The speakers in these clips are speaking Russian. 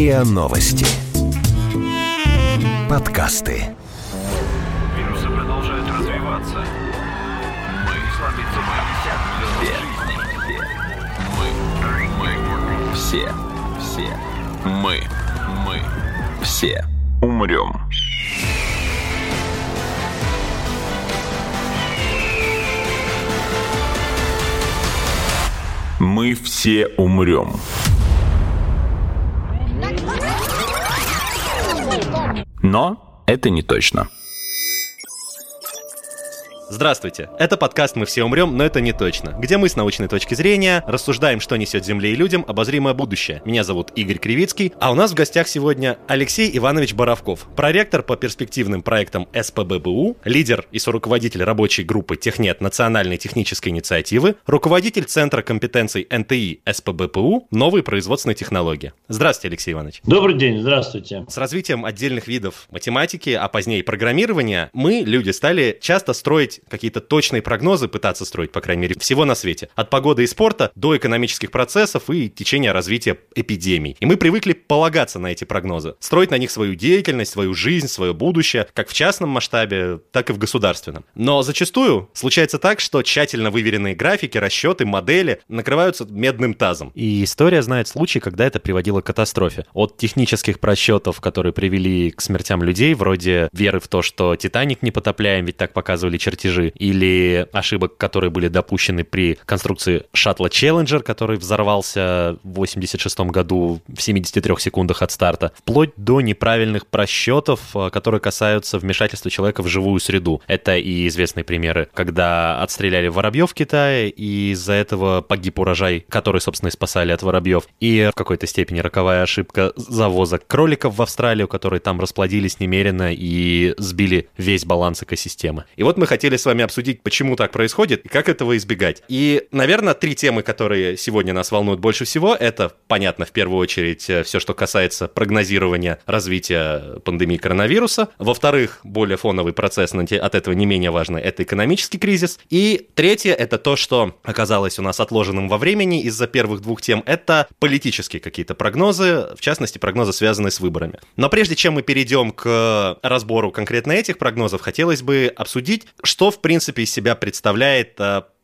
РИА Новости. Подкасты. Вирусы продолжают развиваться. Мы слабится Мы, мы, все, все, мы, мы, все умрем. Мы все умрем. Но это не точно. Здравствуйте! Это подкаст «Мы все умрем, но это не точно», где мы с научной точки зрения рассуждаем, что несет Земле и людям обозримое будущее. Меня зовут Игорь Кривицкий, а у нас в гостях сегодня Алексей Иванович Боровков, проректор по перспективным проектам СПББУ, лидер и соруководитель рабочей группы Технет Национальной технической инициативы, руководитель Центра компетенций НТИ СПБПУ «Новые производственные технологии». Здравствуйте, Алексей Иванович. Добрый день, здравствуйте. С развитием отдельных видов математики, а позднее программирования, мы, люди, стали часто строить какие-то точные прогнозы пытаться строить, по крайней мере, всего на свете. От погоды и спорта до экономических процессов и течения развития эпидемий. И мы привыкли полагаться на эти прогнозы, строить на них свою деятельность, свою жизнь, свое будущее, как в частном масштабе, так и в государственном. Но зачастую случается так, что тщательно выверенные графики, расчеты, модели накрываются медным тазом. И история знает случаи, когда это приводило к катастрофе. От технических просчетов, которые привели к смертям людей, вроде веры в то, что Титаник не потопляем, ведь так показывали чертежи чертежи, или ошибок, которые были допущены при конструкции шаттла Challenger, который взорвался в 86 году в 73 секундах от старта, вплоть до неправильных просчетов, э, которые касаются вмешательства человека в живую среду. Это и известные примеры, когда отстреляли воробьев в Китае, и из-за этого погиб урожай, который, собственно, и спасали от воробьев. И в какой-то степени роковая ошибка завоза кроликов в Австралию, которые там расплодились немерено и сбили весь баланс экосистемы. И вот мы хотели с вами обсудить, почему так происходит и как этого избегать. И, наверное, три темы, которые сегодня нас волнуют больше всего, это, понятно, в первую очередь, э, все, что касается прогнозирования развития пандемии коронавируса. Во-вторых, более фоновый процесс, но от этого не менее важный, это экономический кризис. И третье, это то, что оказалось у нас отложенным во времени из-за первых двух тем, это политические какие-то прогнозы, в частности, прогнозы, связанные с выборами. Но прежде чем мы перейдем к разбору конкретно этих прогнозов, хотелось бы обсудить, что в принципе из себя представляет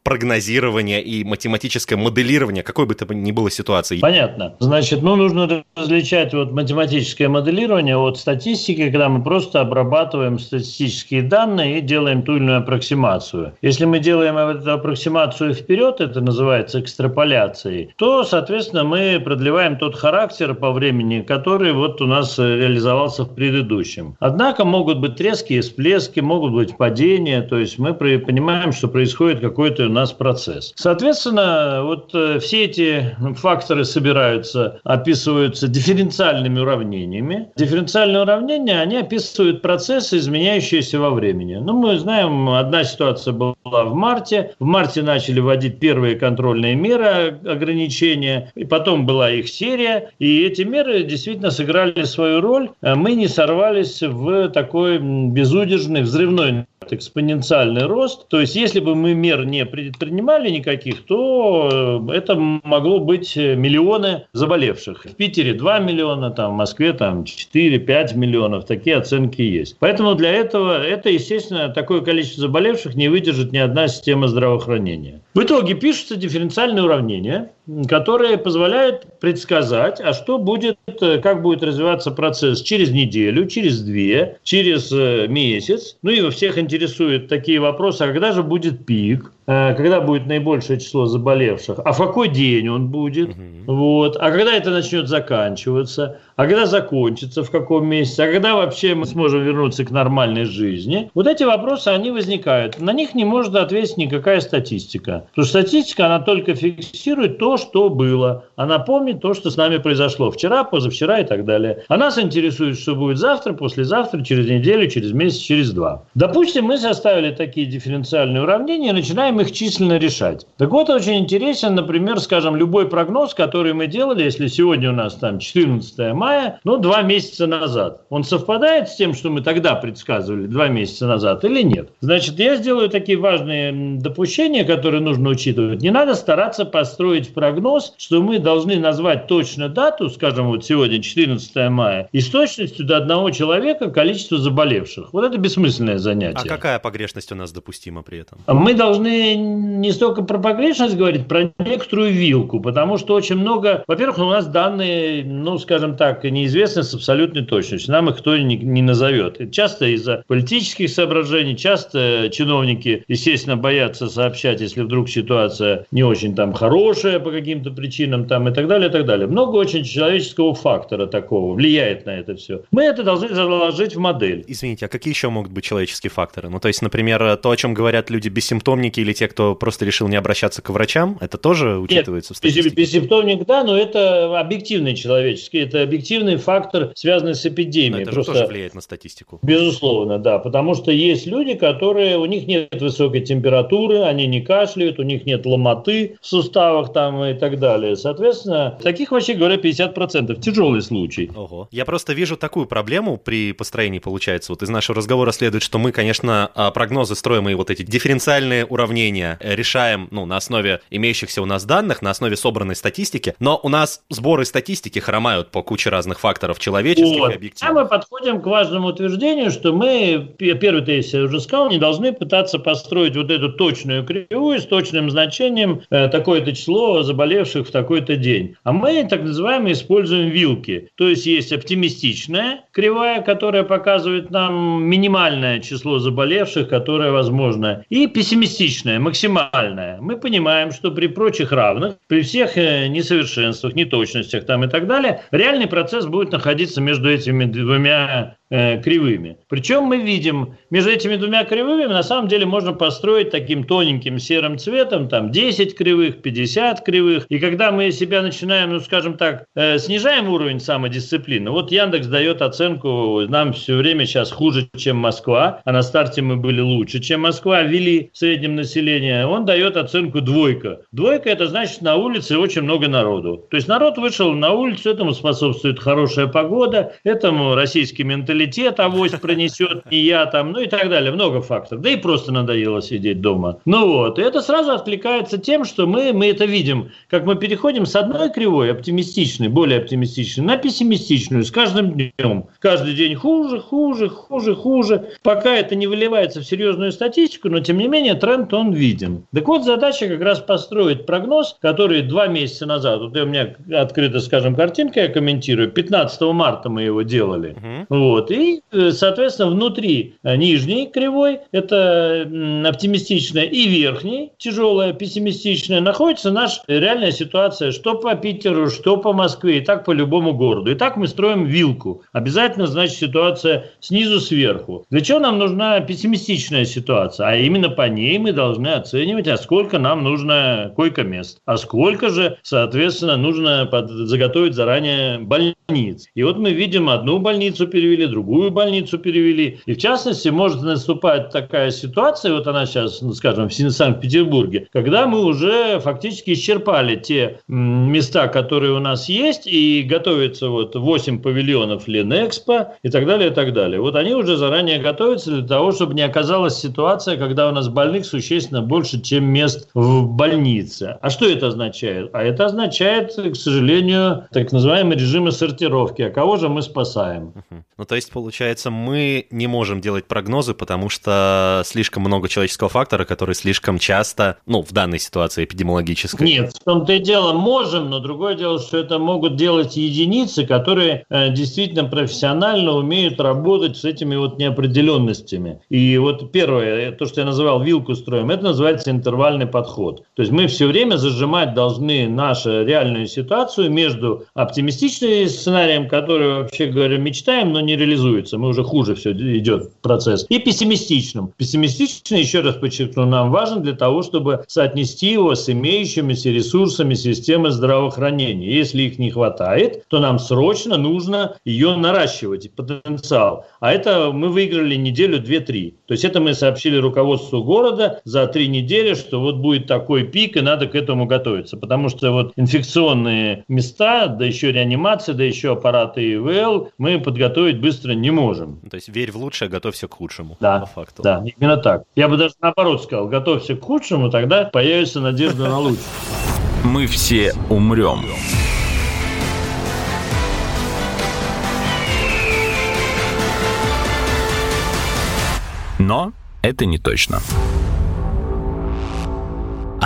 прогнозирование и математическое моделирование какой бы то ни было ситуации. Понятно. Значит, ну, нужно различать вот математическое моделирование от статистики, когда мы просто обрабатываем статистические данные и делаем ту или иную аппроксимацию. Если мы делаем эту аппроксимацию вперед, это называется экстраполяцией, то, соответственно, мы продлеваем тот характер по времени, который вот у нас реализовался в предыдущем. Однако могут быть трески и всплески, могут быть падения, то есть мы понимаем, что происходит какой-то нас процесс. Соответственно, вот э, все эти факторы собираются, описываются дифференциальными уравнениями. Дифференциальные уравнения, они описывают процессы, изменяющиеся во времени. Ну, мы знаем, одна ситуация была в марте. В марте начали вводить первые контрольные меры ограничения, и потом была их серия, и эти меры действительно сыграли свою роль. Мы не сорвались в такой безудержный взрывной экспоненциальный рост. То есть, если бы мы мер не предпринимали никаких, то э, это могло быть э, миллионы заболевших. В Питере 2 миллиона, там, в Москве там 4-5 миллионов. Такие оценки есть. Поэтому для этого, это, естественно, такое количество заболевших не выдержит ни одна система здравоохранения. В итоге пишутся дифференциальные уравнения, которые позволяют предсказать, а что будет, э, как будет развиваться процесс через неделю, через две, через месяц. Ну и во всех интересуют такие вопросы, а когда же будет пик, Э, когда будет наибольшее число заболевших, а в какой день он будет, угу. вот, а когда это начнет заканчиваться, а когда закончится, в каком месяце, а когда вообще мы сможем вернуться к нормальной жизни. Вот эти вопросы, они возникают. На них не может ответить никакая статистика. Потому что статистика, она только фиксирует то, что было. Она помнит то, что с нами произошло вчера, позавчера и так далее. А нас интересует, что будет завтра, послезавтра, через неделю, через месяц, через два. Допустим, мы составили такие дифференциальные уравнения и начинаем их численно решать. Так вот, очень интересен, например, скажем, любой прогноз, который мы делали, если сегодня у нас там 14 мая, ну, два месяца назад. Он совпадает с тем, что мы тогда предсказывали два месяца назад или нет? Значит, я сделаю такие важные допущения, которые нужно учитывать. Не надо стараться построить прогноз, что мы должны назвать точно дату, скажем, вот сегодня 14 мая, и с точностью до одного человека количество заболевших. Вот это бессмысленное занятие. А какая погрешность у нас допустима при этом? Мы должны не столько про погрешность говорить, про некоторую вилку, потому что очень много... Во-первых, у нас данные, ну, скажем так, неизвестны с абсолютной точностью. Нам их кто не, не назовет. Часто из-за политических соображений, часто чиновники, естественно, боятся сообщать, если вдруг ситуация не очень там хорошая по каким-то причинам там и так далее, и так далее. Много очень человеческого фактора такого влияет на это все. Мы это должны заложить в модель. Извините, а какие еще могут быть человеческие факторы? Ну, то есть, например, то, о чем говорят люди бессимптомники или те, кто просто решил не обращаться к врачам, это тоже учитывается Нет, в статистике? бессимптомник, да, но это объективный человеческий, это объективный фактор, связанный с эпидемией. Но это Просто, же тоже влияет на статистику. Безусловно, да, потому что есть люди, которые, у них нет высокой температуры, они не кашляют, у них нет ломоты в суставах там и так далее. Соответственно, таких, вообще говоря, 50% тяжелый случай. Ого. Я просто вижу такую проблему при построении, получается, вот из нашего разговора следует, что мы, конечно, а, прогнозы строим и вот эти дифференциальные уравнения решаем, ну, на основе имеющихся у нас данных, на основе собранной статистики, но у нас сборы статистики хромают по куче разных факторов человеческих вот. и объективных. А мы подходим к важному утверждению, что мы, первый тезис я уже сказал, не должны пытаться построить вот эту точную кривую с точным значением э, такое-то число заболевших в такой-то день. А мы, так называемые, используем вилки. То есть есть оптимистичная кривая, которая показывает нам минимальное число заболевших, которое возможно, и пессимистичная, максимальная. Мы понимаем, что при прочих равных, при всех э, несовершенствах, неточностях там и так далее, реальный процесс будет находиться между этими двумя Э, кривыми. Причем мы видим, между этими двумя кривыми на самом деле можно построить таким тоненьким серым цветом, там 10 кривых, 50 кривых. И когда мы себя начинаем, ну скажем так, э, снижаем уровень самодисциплины, вот Яндекс дает оценку, нам все время сейчас хуже, чем Москва, а на старте мы были лучше, чем Москва, ввели в среднем население, он дает оценку двойка. Двойка это значит на улице очень много народу. То есть народ вышел на улицу, этому способствует хорошая погода, этому российский менталитет менталитет авось пронесет, не я там, ну и так далее, много факторов. Да и просто надоело сидеть дома. Ну вот, и это сразу откликается тем, что мы, мы это видим, как мы переходим с одной кривой, оптимистичной, более оптимистичной, на пессимистичную с каждым днем. Каждый день хуже, хуже, хуже, хуже, пока это не выливается в серьезную статистику, но тем не менее тренд он виден. Так вот, задача как раз построить прогноз, который два месяца назад, вот у меня открыта, скажем, картинка, я комментирую, 15 марта мы его делали. Uh-huh. Вот. Вот. И, э, соответственно, внутри э, нижней кривой, это оптимистичная, и верхней, тяжелая, пессимистичная, находится наша реальная ситуация, что по Питеру, что по Москве, и так по любому городу. И так мы строим вилку. Обязательно, значит, ситуация снизу сверху. Для чего нам нужна пессимистичная ситуация? А именно по ней мы должны оценивать, а сколько нам нужно койко-мест, а сколько же, соответственно, нужно под, заготовить заранее больниц. И вот мы видим, одну больницу перевели, другую больницу перевели. И в частности, может наступать такая ситуация, вот она сейчас, ну, скажем, в Санкт-Петербурге, когда мы уже фактически исчерпали те места, которые у нас есть, и готовится вот 8 павильонов Ленэкспо и так далее, и так далее. Вот они уже заранее готовятся для того, чтобы не оказалась ситуация, когда у нас больных существенно больше, чем мест в больнице. А что это означает? А это означает, к сожалению, так называемый режим сортировки. А кого же мы спасаем? Ну, то есть есть, получается, мы не можем делать прогнозы, потому что слишком много человеческого фактора, который слишком часто, ну, в данной ситуации эпидемиологической. Нет, в том-то и дело можем, но другое дело, что это могут делать единицы, которые э, действительно профессионально умеют работать с этими вот неопределенностями. И вот первое, то, что я называл вилку строим, это называется интервальный подход. То есть мы все время зажимать должны нашу реальную ситуацию между оптимистичным сценарием, который, вообще говоря, мечтаем, но не реализуем стабилизуется, мы уже хуже все идет процесс. И пессимистичным. Пессимистичный, еще раз подчеркну, нам важен для того, чтобы соотнести его с имеющимися ресурсами системы здравоохранения. Если их не хватает, то нам срочно нужно ее наращивать, потенциал. А это мы выиграли неделю, две-три. То есть это мы сообщили руководству города за три недели, что вот будет такой пик, и надо к этому готовиться. Потому что вот инфекционные места, да еще реанимация, да еще аппараты ИВЛ мы подготовить быстро не можем. То есть верь в лучшее, готовься к худшему. Да, по факту. да, именно так. Я бы даже наоборот сказал, готовься к худшему, тогда появится надежда на лучшее. Мы все умрем. Но это не точно.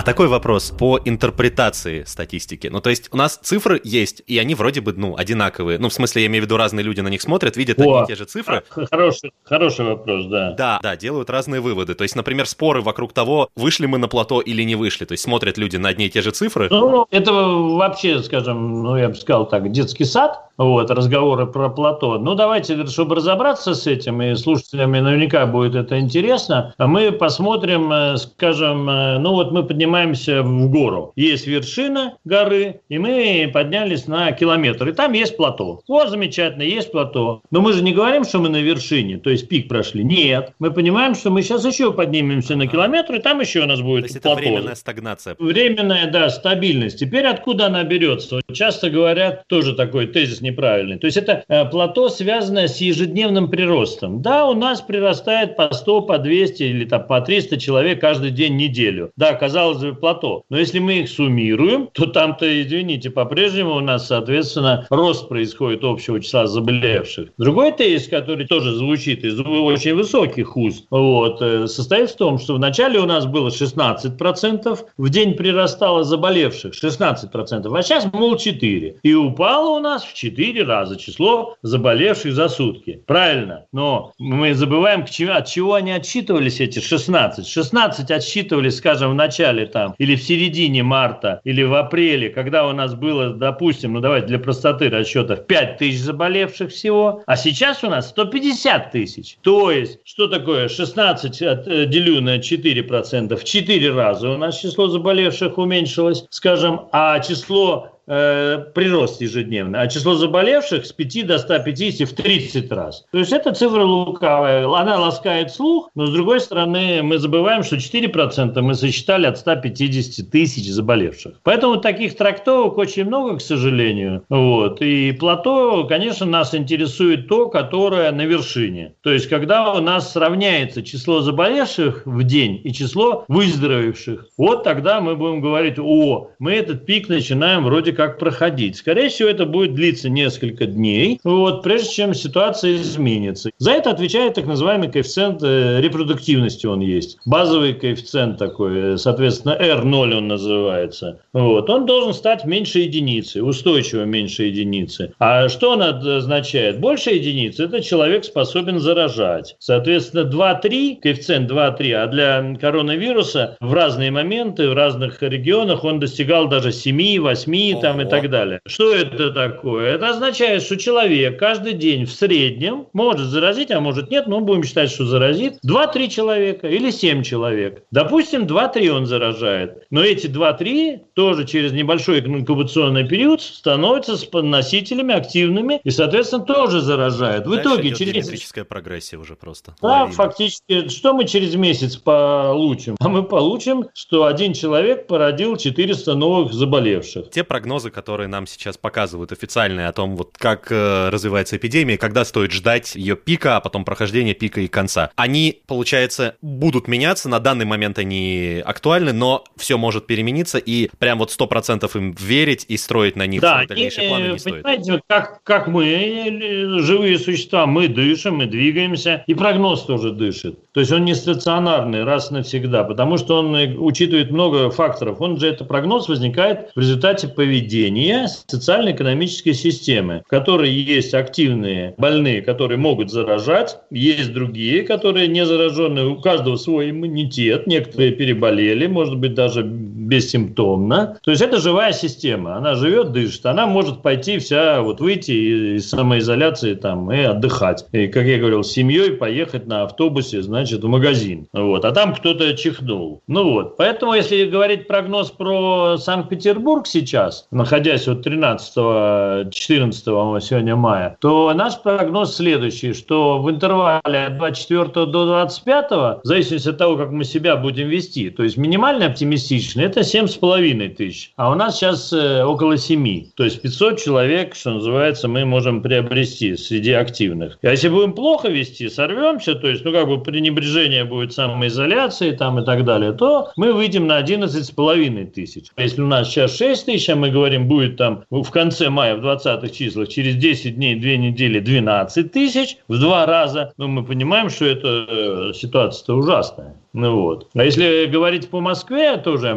А такой вопрос по интерпретации статистики. Ну, то есть у нас цифры есть, и они вроде бы, ну, одинаковые. Ну, в смысле, я имею в виду, разные люди на них смотрят, видят О, одни и те же цифры. Хороший, хороший вопрос, да. Да, да, делают разные выводы. То есть, например, споры вокруг того, вышли мы на плато или не вышли. То есть смотрят люди на одни и те же цифры. Ну, это вообще, скажем, ну, я бы сказал так, детский сад, вот, разговоры про плато. Ну, давайте, чтобы разобраться с этим, и слушателям наверняка будет это интересно, мы посмотрим, э, скажем, э, ну, вот мы поднимаем поднимаемся в гору. Есть вершина горы, и мы поднялись на километр. И там есть плато. Вот, замечательно, есть плато. Но мы же не говорим, что мы на вершине, то есть пик прошли. Нет. Мы понимаем, что мы сейчас еще поднимемся на километр, и там еще у нас будет то есть плато. это временная стагнация. Временная, да, стабильность. Теперь откуда она берется? Часто говорят, тоже такой тезис неправильный. То есть это э, плато, связанное с ежедневным приростом. Да, у нас прирастает по 100, по 200 или там, по 300 человек каждый день неделю. Да, казалось базовое плато. Но если мы их суммируем, то там-то, извините, по-прежнему у нас, соответственно, рост происходит общего числа заболевших. Другой тезис, который тоже звучит из очень высоких уст, вот, э, состоит в том, что вначале у нас было 16%, в день прирастало заболевших 16%, а сейчас, мол, 4. И упало у нас в 4 раза число заболевших за сутки. Правильно. Но мы забываем, от чего они отсчитывались, эти 16. 16 отсчитывались, скажем, в начале там, или в середине марта, или в апреле, когда у нас было, допустим, ну давайте для простоты расчетов, 5 тысяч заболевших всего, а сейчас у нас 150 тысяч. То есть, что такое 16 э, делю на 4%? В 4 раза у нас число заболевших уменьшилось, скажем, а число э, прирост ежедневный, а число заболевших с 5 до 150 в 30 раз. То есть это цифра лукавая, она ласкает слух, но с другой стороны мы забываем, что 4% мы сосчитали от 150 тысяч заболевших. Поэтому таких трактовок очень много, к сожалению. Вот. И плато, конечно, нас интересует то, которое на вершине. То есть когда у нас сравняется число заболевших в день и число выздоровевших, вот тогда мы будем говорить, о, мы этот пик начинаем вроде вроде как проходить. Скорее всего, это будет длиться несколько дней, вот, прежде чем ситуация изменится. За это отвечает так называемый коэффициент э, репродуктивности, он есть. Базовый коэффициент такой, э, соответственно, R0 он называется. Вот. Он должен стать меньше единицы, устойчиво меньше единицы. А что он означает? Больше единицы – это человек способен заражать. Соответственно, 2-3, коэффициент 2-3, а для коронавируса в разные моменты, в разных регионах он достигал даже 7, 8, там и так далее. Что это такое? Это означает, что человек каждый день в среднем может заразить, а может нет, но будем считать, что заразит 2-3 человека или 7 человек. Допустим, 2-3 он заражает. Но эти 2-3 тоже через небольшой инкубационный период становятся носителями активными и, соответственно, тоже заражают. В Дальше итоге через геометрическая прогрессия уже просто. Да, Лавина. фактически, что мы через месяц получим? А мы получим, что один человек породил 400 новых заболевших. Те прогнозы прогнозы, которые нам сейчас показывают официальные о том, вот как э, развивается эпидемия, когда стоит ждать ее пика, а потом прохождения пика и конца. Они, получается, будут меняться, на данный момент они актуальны, но все может перемениться, и прям вот сто процентов им верить и строить на них да, дальнейшие и, планы не стоит. Понимаете, как, как мы, э, живые существа, мы дышим, мы двигаемся, и прогноз тоже дышит. То есть он не стационарный раз навсегда, потому что он э, учитывает много факторов. Он же, это прогноз возникает в результате поведения поведения социально-экономической системы, в которой есть активные больные, которые могут заражать, есть другие, которые не зараженные, у каждого свой иммунитет, некоторые переболели, может быть, даже бессимптомно. То есть это живая система. Она живет, дышит. Она может пойти вся, вот выйти из самоизоляции там и отдыхать. И, как я говорил, с семьей поехать на автобусе, значит, в магазин. Вот. А там кто-то чихнул. Ну вот. Поэтому, если говорить прогноз про Санкт-Петербург сейчас, находясь вот 13-14 сегодня мая, то наш прогноз следующий, что в интервале от 24 до 25, в зависимости от того, как мы себя будем вести, то есть минимально оптимистично, это 7,5 тысяч, а у нас сейчас э, около 7. То есть 500 человек, что называется, мы можем приобрести среди активных. А если будем плохо вести, сорвемся, то есть, ну, как бы пренебрежение будет самоизоляции там и так далее, то мы выйдем на 11,5 тысяч. А если у нас сейчас 6 тысяч, а мы говорим, будет там в конце мая, в 20-х числах, через 10 дней, 2 недели 12 тысяч, в два раза, ну, мы понимаем, что эта э, ситуация-то ужасная. Ну вот. А если говорить по Москве, тоже я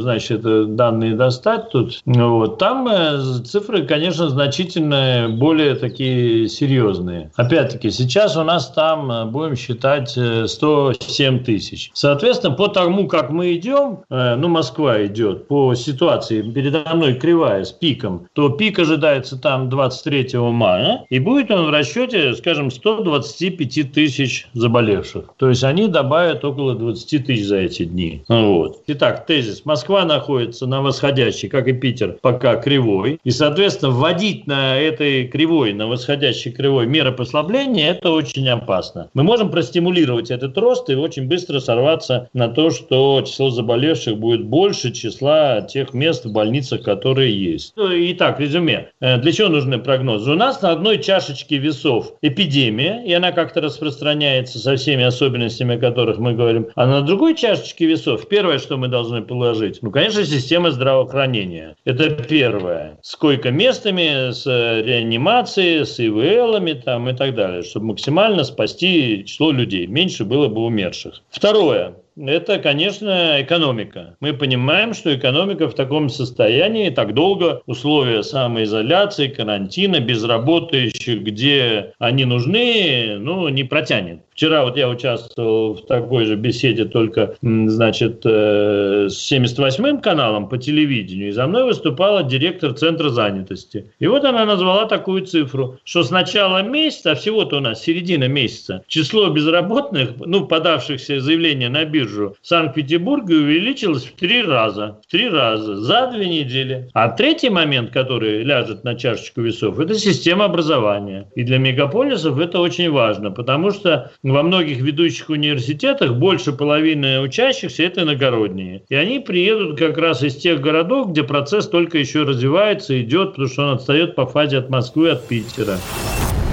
значит, данные достать тут. Вот. Там э, цифры, конечно, значительно более такие серьезные. Опять-таки, сейчас у нас там, э, будем считать, 107 э, тысяч. Соответственно, по тому, как мы идем, ну, Москва идет по ситуации, передо мной кривая с пиком, то пик ожидается там 23 мая, и будет он в расчете, скажем, 125 тысяч заболевших. То есть они добавят около 20 тысяч за эти дни. Вот. Итак, тезис. Москва находится на восходящей, как и Питер, пока кривой. И, соответственно, вводить на этой кривой, на восходящей кривой меры послабления, это очень опасно. Мы можем простимулировать этот рост и очень быстро сорваться на то, что число заболевших будет больше числа тех мест в больницах, которые есть. Ну, итак, резюме. Э, для чего нужны прогнозы? У нас на одной чашечке весов эпидемия, и она как-то распространяется со всеми особенностями, о которых мы говорим а на другой чашечке весов первое, что мы должны положить, ну, конечно, система здравоохранения. Это первое. С койко-местами, с реанимацией, с ИВЛами там, и так далее, чтобы максимально спасти число людей. Меньше было бы умерших. Второе это, конечно, экономика. Мы понимаем, что экономика в таком состоянии так долго условия самоизоляции, карантина, безработающих, где они нужны, ну, не протянет. Вчера вот я участвовал в такой же беседе, только, значит, э, с 78-м каналом по телевидению, и за мной выступала директор Центра занятости. И вот она назвала такую цифру, что с начала месяца, а всего-то у нас середина месяца, число безработных, ну, подавшихся заявления на биржу, в Санкт-Петербурге увеличилось в три раза. В три раза за две недели. А третий момент, который ляжет на чашечку весов, это система образования. И для мегаполисов это очень важно, потому что во многих ведущих университетах больше половины учащихся – это иногородние. И они приедут как раз из тех городов, где процесс только еще развивается, идет, потому что он отстает по фазе от Москвы, от Питера.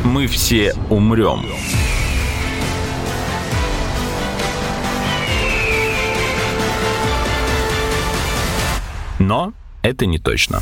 Мы все умрем. Но это не точно.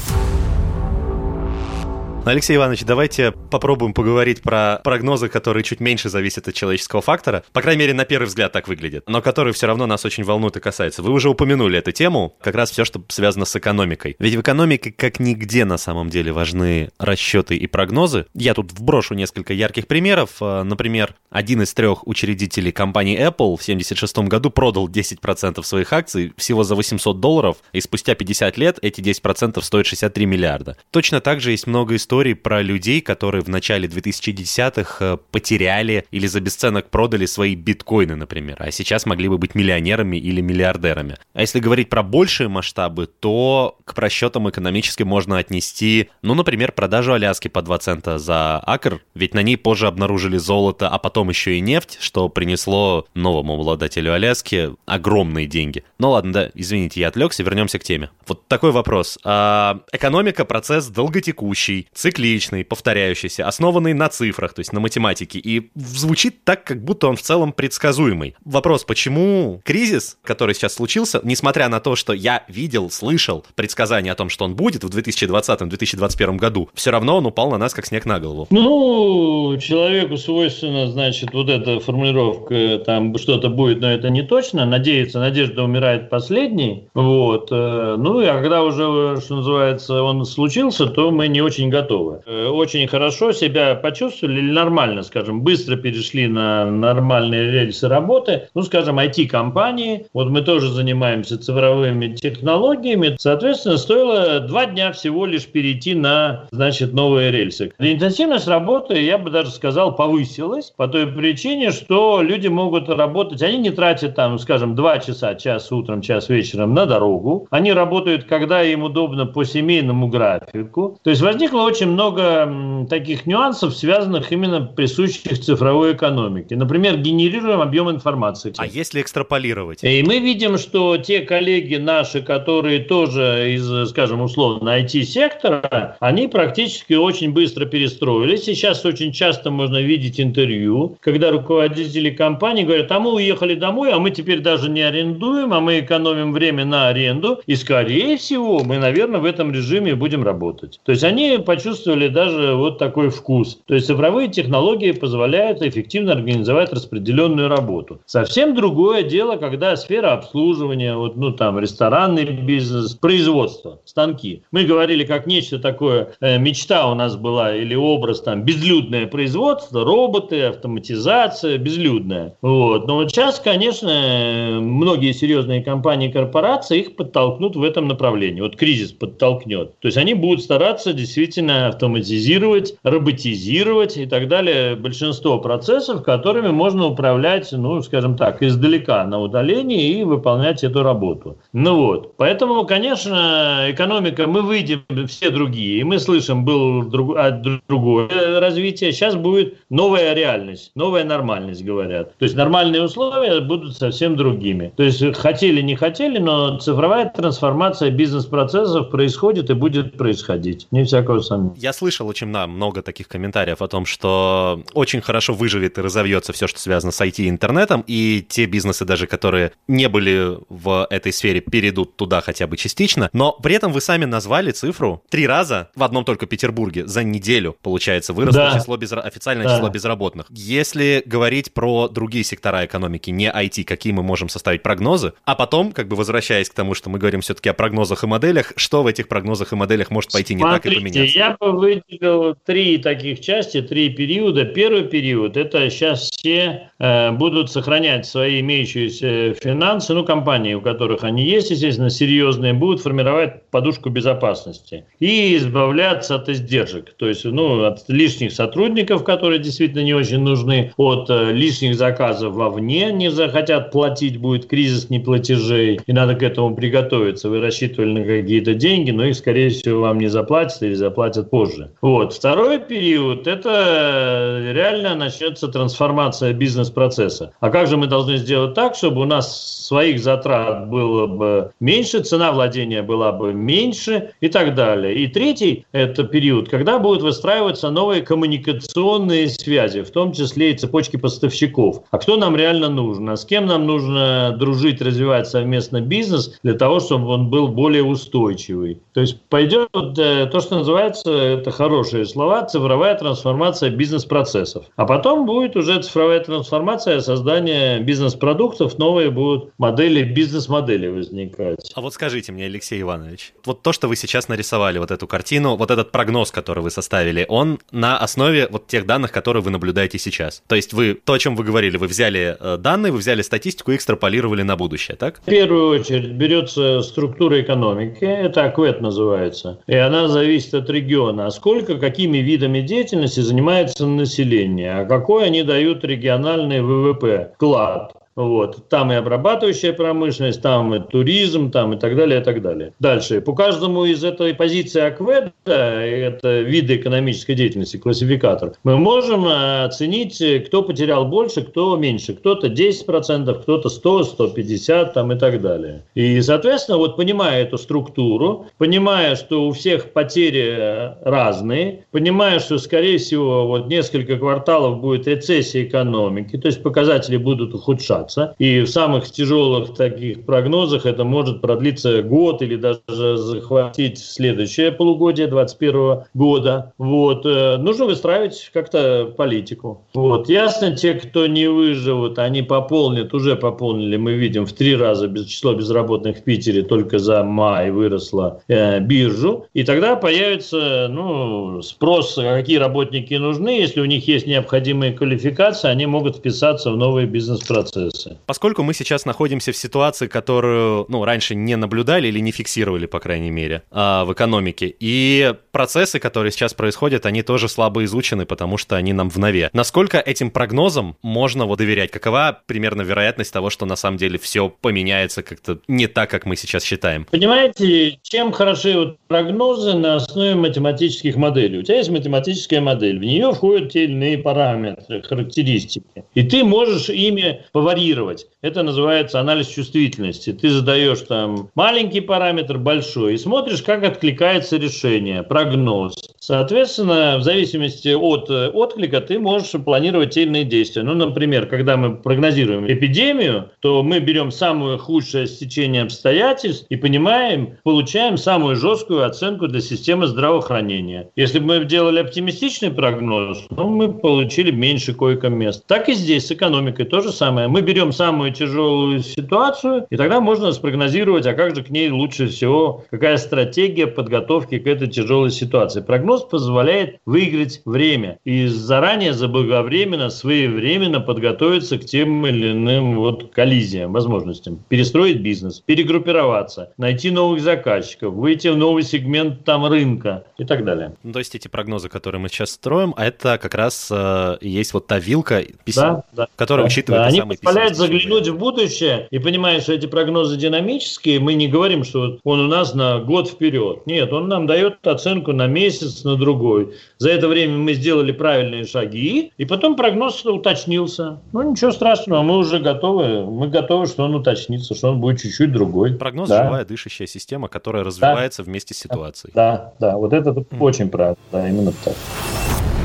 Алексей Иванович, давайте попробуем поговорить про прогнозы, которые чуть меньше зависят от человеческого фактора. По крайней мере, на первый взгляд так выглядит, но которые все равно нас очень волнуют и касаются. Вы уже упомянули эту тему, как раз все, что связано с экономикой. Ведь в экономике как нигде на самом деле важны расчеты и прогнозы. Я тут вброшу несколько ярких примеров. Э, например, один из трех учредителей компании Apple в 1976 году продал 10% своих акций всего за 800 долларов, и спустя 50 лет эти 10% стоят 63 миллиарда. Точно так же есть много историй истории про людей, которые в начале 2010-х э, потеряли или за бесценок продали свои биткоины, например, а сейчас могли бы быть миллионерами или миллиардерами. А если говорить про большие масштабы, то к просчетам экономическим можно отнести, ну, например, продажу Аляски по 2 цента за акр, ведь на ней позже обнаружили золото, а потом еще и нефть, что принесло новому обладателю Аляски огромные деньги. Ну ладно, да, извините, я отвлекся, вернемся к теме. Вот такой вопрос. А, экономика – процесс долготекущий, цикличный, повторяющийся, основанный на цифрах, то есть на математике, и звучит так, как будто он в целом предсказуемый. Вопрос, почему кризис, который сейчас случился, несмотря на то, что я видел, слышал предсказания о том, что он будет в 2020-2021 году, все равно он упал на нас, как снег на голову? Ну, человеку свойственно, значит, вот эта формулировка, там что-то будет, но это не точно, надеяться, надежда умирает последней, вот, э, ну, а когда уже, что называется, он случился, то мы не очень готовы готовы. Э, очень хорошо себя почувствовали или нормально, скажем, быстро перешли на нормальные рельсы работы. Ну, скажем, IT-компании, вот мы тоже занимаемся цифровыми технологиями, соответственно, стоило два дня всего лишь перейти на, значит, новые рельсы. Интенсивность работы, я бы даже сказал, повысилась по той причине, что люди могут работать, они не тратят там, скажем, два часа, час утром, час вечером на дорогу, они работают, когда им удобно по семейному графику. То есть возникло очень много таких нюансов, связанных именно присущих цифровой экономике. Например, генерируем объем информации. А если экстраполировать? И мы видим, что те коллеги наши, которые тоже из, скажем, условно IT-сектора, они практически очень быстро перестроились. Сейчас очень часто можно видеть интервью, когда руководители компании говорят, а мы уехали домой, а мы теперь даже не арендуем, а мы экономим время на аренду, и скорее всего мы, наверное, в этом режиме будем работать. То есть они почувствовали даже вот такой вкус. То есть цифровые технологии позволяют эффективно организовать распределенную работу. Совсем другое дело, когда сфера обслуживания, вот, ну там ресторанный бизнес, производство, станки. Мы говорили как нечто такое, э, мечта у нас была или образ там безлюдное производство, роботы, автоматизация, безлюдное. Вот. Но вот сейчас, конечно, многие серьезные компании, корпорации их подтолкнут в этом направлении. Вот кризис подтолкнет. То есть они будут стараться действительно автоматизировать, роботизировать и так далее большинство процессов, которыми можно управлять, ну, скажем так, издалека на удалении и выполнять эту работу. Ну вот. Поэтому, конечно, экономика, мы выйдем все другие. И мы слышим, был друг, а, другое развитие. Сейчас будет новая реальность, новая нормальность, говорят. То есть нормальные условия будут совсем другими. То есть хотели, не хотели, но цифровая трансформация бизнес-процессов происходит и будет происходить. Не всякого сомнения. Я слышал очень много таких комментариев о том, что очень хорошо выживет и разовьется все, что связано с IT и интернетом, и те бизнесы даже, которые не были в этой сфере, перейдут туда хотя бы частично. Но при этом вы сами назвали цифру три раза в одном только Петербурге за неделю, получается, выросло да. число без... официальное да. число безработных. Если говорить про другие сектора экономики, не IT, какие мы можем составить прогнозы, а потом, как бы возвращаясь к тому, что мы говорим все-таки о прогнозах и моделях, что в этих прогнозах и моделях может пойти не Смотрите, так и поменяться? я бы выделил три таких части, три периода. Первый период – это сейчас все э, будут сохранять свои имеющиеся финансы, ну, компании, у которых они есть, естественно, серьезные, будут формировать подушку безопасности и избавляться от издержек, то есть, ну, от лишних сотрудников, которые действительно не очень нужны, от э, лишних заказов вовне не захотят платить, будет кризис неплатежей, и надо к этому приготовиться. Вы рассчитывали на какие-то деньги, но их, скорее всего, вам не заплатят или заплатят позже. Вот. Второй период – это реально начнется трансформация бизнес-процесса. А как же мы должны сделать так, чтобы у нас своих затрат было бы меньше, цена владения была бы меньше и так далее. И третий – это период, когда будут выстраиваться новые коммуникационные связи, в том числе и цепочки поставщиков. А кто нам реально нужен? А с кем нам нужно дружить, развивать совместно бизнес для того, чтобы он был более устойчивый? То есть пойдет э, то, что называется, это хорошие слова, цифровая трансформация бизнес-процессов. А потом будет уже цифровая трансформация, создание бизнес-продуктов, новые будут модели, бизнес-модели возникать. А вот скажите мне, Алексей Иванович, вот то, что вы сейчас нарисовали, вот эту картину, вот этот прогноз, который вы составили, он на основе вот тех данных, которые вы наблюдаете сейчас. То есть вы, то, о чем вы говорили, вы взяли э, данные, вы взяли статистику и экстраполировали на будущее, так? В первую очередь берется структура экономики, это АКВЭД называется, и она зависит от региона. А сколько, какими видами деятельности занимается население, а какой они дают региональный ВВП, вклад. Вот. Там и обрабатывающая промышленность, там и туризм, там и так далее, и так далее. Дальше. По каждому из этой позиции АКВЭДа, это виды экономической деятельности, классификатор, мы можем э, оценить, кто потерял больше, кто меньше. Кто-то 10%, кто-то 100, 150 там, и так далее. И, соответственно, вот понимая эту структуру, понимая, что у всех потери э, разные, понимая, что, скорее всего, вот несколько кварталов будет рецессия экономики, то есть показатели будут ухудшаться, продолжаться. И в самых тяжелых таких прогнозах это может продлиться год или даже захватить следующее полугодие 2021 года. Вот. Э, нужно выстраивать как-то политику. Вот. Ясно, те, кто не выживут, они пополнят, уже пополнили, мы видим, в три раза число безработных в Питере только за май выросло э, биржу. И тогда появится ну, спрос, какие работники нужны. Если у них есть необходимые квалификации, они могут вписаться в новые бизнес-процессы. Поскольку мы сейчас находимся в ситуации, которую ну, раньше не наблюдали или не фиксировали, по крайней мере, а, в экономике, и процессы, которые сейчас происходят, они тоже слабо изучены, потому что они нам в нове. Насколько этим прогнозам можно вот доверять? Какова примерно вероятность того, что на самом деле все поменяется как-то не так, как мы сейчас считаем? Понимаете, чем хороши вот прогнозы на основе математических моделей? У тебя есть математическая модель, в нее входят те или иные параметры, характеристики. И ты можешь ими поварировать. Это называется анализ чувствительности. Ты задаешь там маленький параметр, большой, и смотришь, как откликается решение, прогноз. Соответственно, в зависимости от э, отклика ты можешь планировать те или иные действия. Ну, например, когда мы прогнозируем эпидемию, то мы берем самое худшее стечение обстоятельств и понимаем, получаем самую жесткую оценку для системы здравоохранения. Если бы мы делали оптимистичный прогноз, ну, мы получили меньше койко-мест. Так и здесь с экономикой то же самое. Мы берем самую тяжелую ситуацию, и тогда можно спрогнозировать, а как же к ней лучше всего, какая стратегия подготовки к этой тяжелой ситуации. Прогноз позволяет выиграть время и заранее, заблаговременно, своевременно подготовиться к тем или иным вот коллизиям, возможностям. Перестроить бизнес, перегруппироваться, найти новых заказчиков, выйти в новый сегмент там рынка и так далее. Ну, то есть эти прогнозы, которые мы сейчас строим, это как раз э, есть вот та вилка, писем, да, да, которая да, учитывает да. Они позволяют заглянуть в будущее и понимая, что эти прогнозы динамические, мы не говорим, что он у нас на год вперед. Нет, он нам дает оценку на месяц, на другой. За это время мы сделали правильные шаги, и потом прогноз уточнился. Ну, ничего страшного, мы уже готовы. Мы готовы, что он уточнится, что он будет чуть-чуть другой. Прогноз да. живая дышащая система, которая развивается да. вместе с ситуацией. Да, да, вот это mm. очень правильно, да, именно так.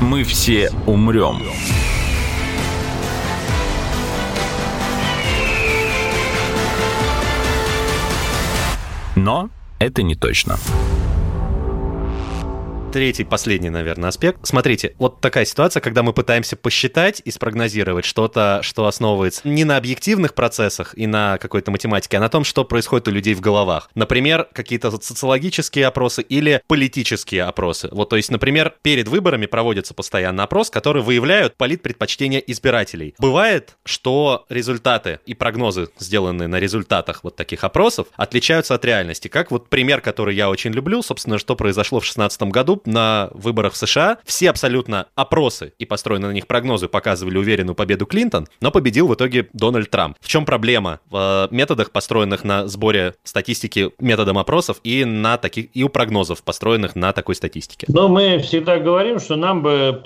Мы все умрем. Но это не точно третий, последний, наверное, аспект. Смотрите, вот такая ситуация, когда мы пытаемся посчитать и спрогнозировать что-то, что основывается не на объективных процессах и на какой-то математике, а на том, что происходит у людей в головах. Например, какие-то социологические опросы или политические опросы. Вот, то есть, например, перед выборами проводится постоянно опрос, который выявляют политпредпочтения избирателей. Бывает, что результаты и прогнозы, сделанные на результатах вот таких опросов, отличаются от реальности. Как вот пример, который я очень люблю, собственно, что произошло в 2016 году на выборах в США все абсолютно опросы и построенные на них прогнозы показывали уверенную победу Клинтон, но победил в итоге Дональд Трамп. В чем проблема в э, методах, построенных на сборе статистики методом опросов и на таких и у прогнозов, построенных на такой статистике? Но мы всегда говорим, что нам бы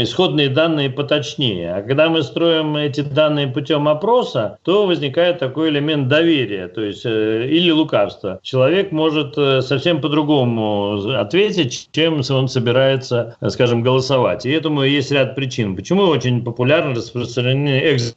исходные данные поточнее. А когда мы строим эти данные путем опроса, то возникает такой элемент доверия, то есть э, или лукавства. Человек может э, совсем по-другому ответить, чем он собирается, скажем, голосовать. И этому есть ряд причин. Почему очень популярно распространены экзит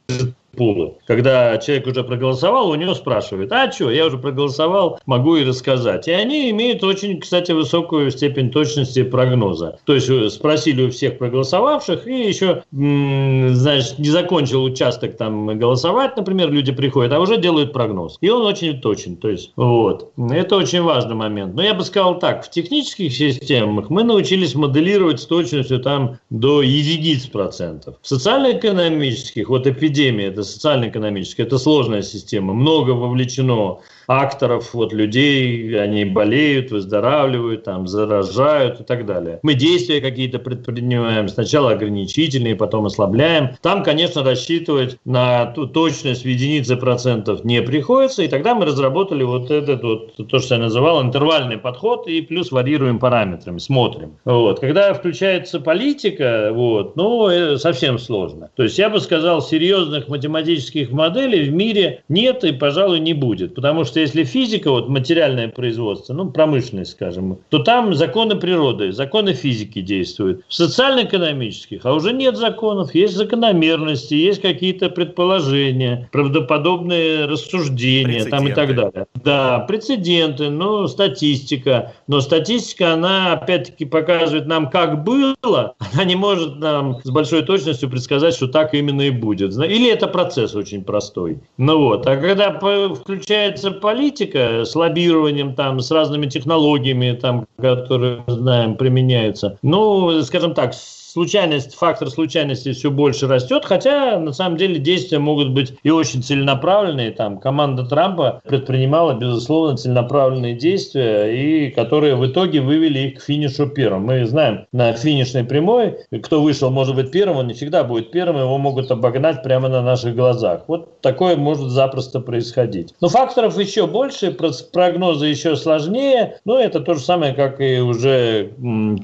пулы. Когда человек уже проголосовал, у него спрашивают, а что, я уже проголосовал, могу и рассказать. И они имеют очень, кстати, высокую степень точности прогноза. То есть э, спросили у всех проголосовавших, и еще, знаешь, не закончил участок там голосовать, например, люди приходят, а уже делают прогноз. И он очень точен. То есть, вот. Это очень важный момент. Но я бы сказал так, в технических системах мы научились моделировать с точностью там до единиц процентов. В социально-экономических, вот эпидемия, это социально-экономическая, это сложная система, много вовлечено акторов, вот людей, они болеют, выздоравливают, там, заражают и так далее. Мы действия какие-то предпринимаем, сначала ограничительные, потом ослабляем. Там, конечно, рассчитывать на ту точность в единицы процентов не приходится, и тогда мы разработали вот этот вот, то, что я называл, интервальный подход, и плюс варьируем параметрами, смотрим. Вот. Когда включается политика, вот, ну, э, совсем сложно. То есть я бы сказал, серьезных математических моделей в мире нет и, пожалуй, не будет, потому что что если физика, вот материальное производство, ну, промышленность, скажем, то там законы природы, законы физики действуют. В социально-экономических, а уже нет законов, есть закономерности, есть какие-то предположения, правдоподобные рассуждения там и так далее. Да, прецеденты, ну, статистика. Но статистика, она опять-таки показывает нам, как было, она не может нам с большой точностью предсказать, что так именно и будет. Или это процесс очень простой. Ну вот. А когда включается политика с лоббированием, там, с разными технологиями, там, которые, знаем, применяются, ну, скажем так, случайность, фактор случайности все больше растет, хотя на самом деле действия могут быть и очень целенаправленные. Там команда Трампа предпринимала, безусловно, целенаправленные действия, и которые в итоге вывели их к финишу первым. Мы знаем на финишной прямой, кто вышел, может быть, первым, он не всегда будет первым, его могут обогнать прямо на наших глазах. Вот такое может запросто происходить. Но факторов еще больше, прогнозы еще сложнее, но это то же самое, как и уже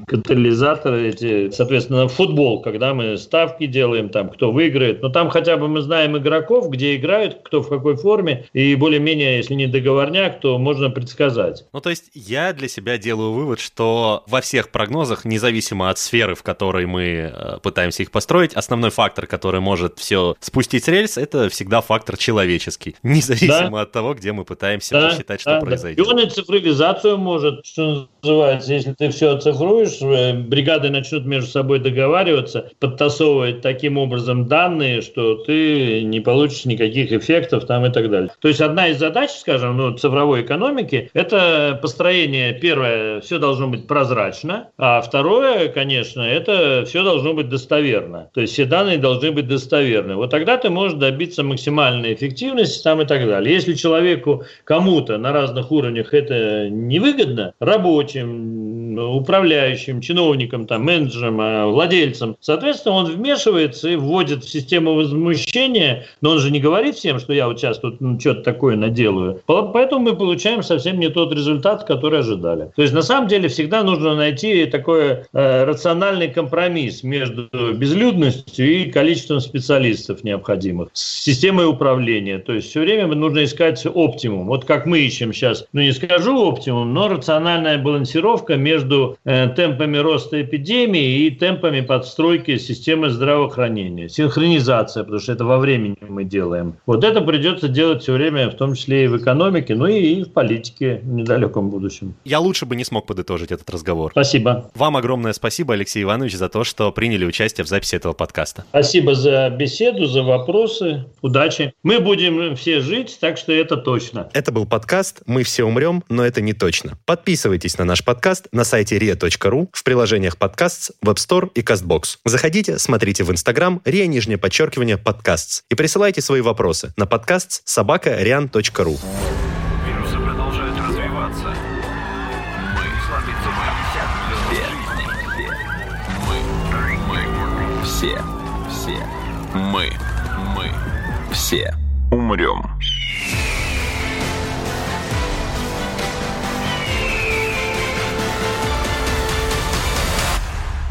катализаторы эти, соответственно, футбол, когда мы ставки делаем, там, кто выиграет. Но там хотя бы мы знаем игроков, где играют, кто в какой форме, и более-менее, если не договорняк, то можно предсказать. Ну, то есть я для себя делаю вывод, что во всех прогнозах, независимо от сферы, в которой мы э, пытаемся их построить, основной фактор, который может все спустить с рельс, это всегда фактор человеческий, независимо да. от того, где мы пытаемся да, посчитать, что да, произойдет. Да. И он и цифровизацию может, что называется, если ты все оцифруешь, э, бригады начнут между собой договариваться, подтасовывать таким образом данные, что ты не получишь никаких эффектов там и так далее. То есть одна из задач, скажем, ну, цифровой экономики, это построение, первое, все должно быть прозрачно, а второе, конечно, это все должно быть достоверно. То есть все данные должны быть достоверны. Вот тогда ты можешь добиться максимальной эффективности там и так далее. Если человеку, кому-то на разных уровнях это невыгодно, pociem управляющим, чиновникам, там, менеджерам, а владельцем. Соответственно, он вмешивается и вводит в систему возмущения, но он же не говорит всем, что я вот сейчас тут ну, что-то такое наделаю. Поэтому мы получаем совсем не тот результат, который ожидали. То есть, на самом деле, всегда нужно найти такой э, рациональный компромисс между безлюдностью и количеством специалистов необходимых, с системой управления. То есть, все время нужно искать оптимум. Вот как мы ищем сейчас, ну не скажу оптимум, но рациональная балансировка между э, темпами роста эпидемии и темпами подстройки системы здравоохранения, синхронизация, потому что это во времени мы делаем. Вот это придется делать все время, в том числе и в экономике, ну и в политике в недалеком будущем. Я лучше бы не смог подытожить этот разговор. Спасибо. Вам огромное спасибо, Алексей Иванович, за то, что приняли участие в записи этого подкаста. Спасибо за беседу, за вопросы. Удачи. Мы будем все жить, так что это точно. Это был подкаст «Мы все умрем, но это не точно». Подписывайтесь на наш подкаст на сайте ria.ru, в приложениях подкаст, в App Store и CastBox. Заходите, смотрите в Instagram ria нижнее подчеркивание подкастс и присылайте свои вопросы на подкаст собака rian.ru. Все, все, мы, мы, все. Умрем.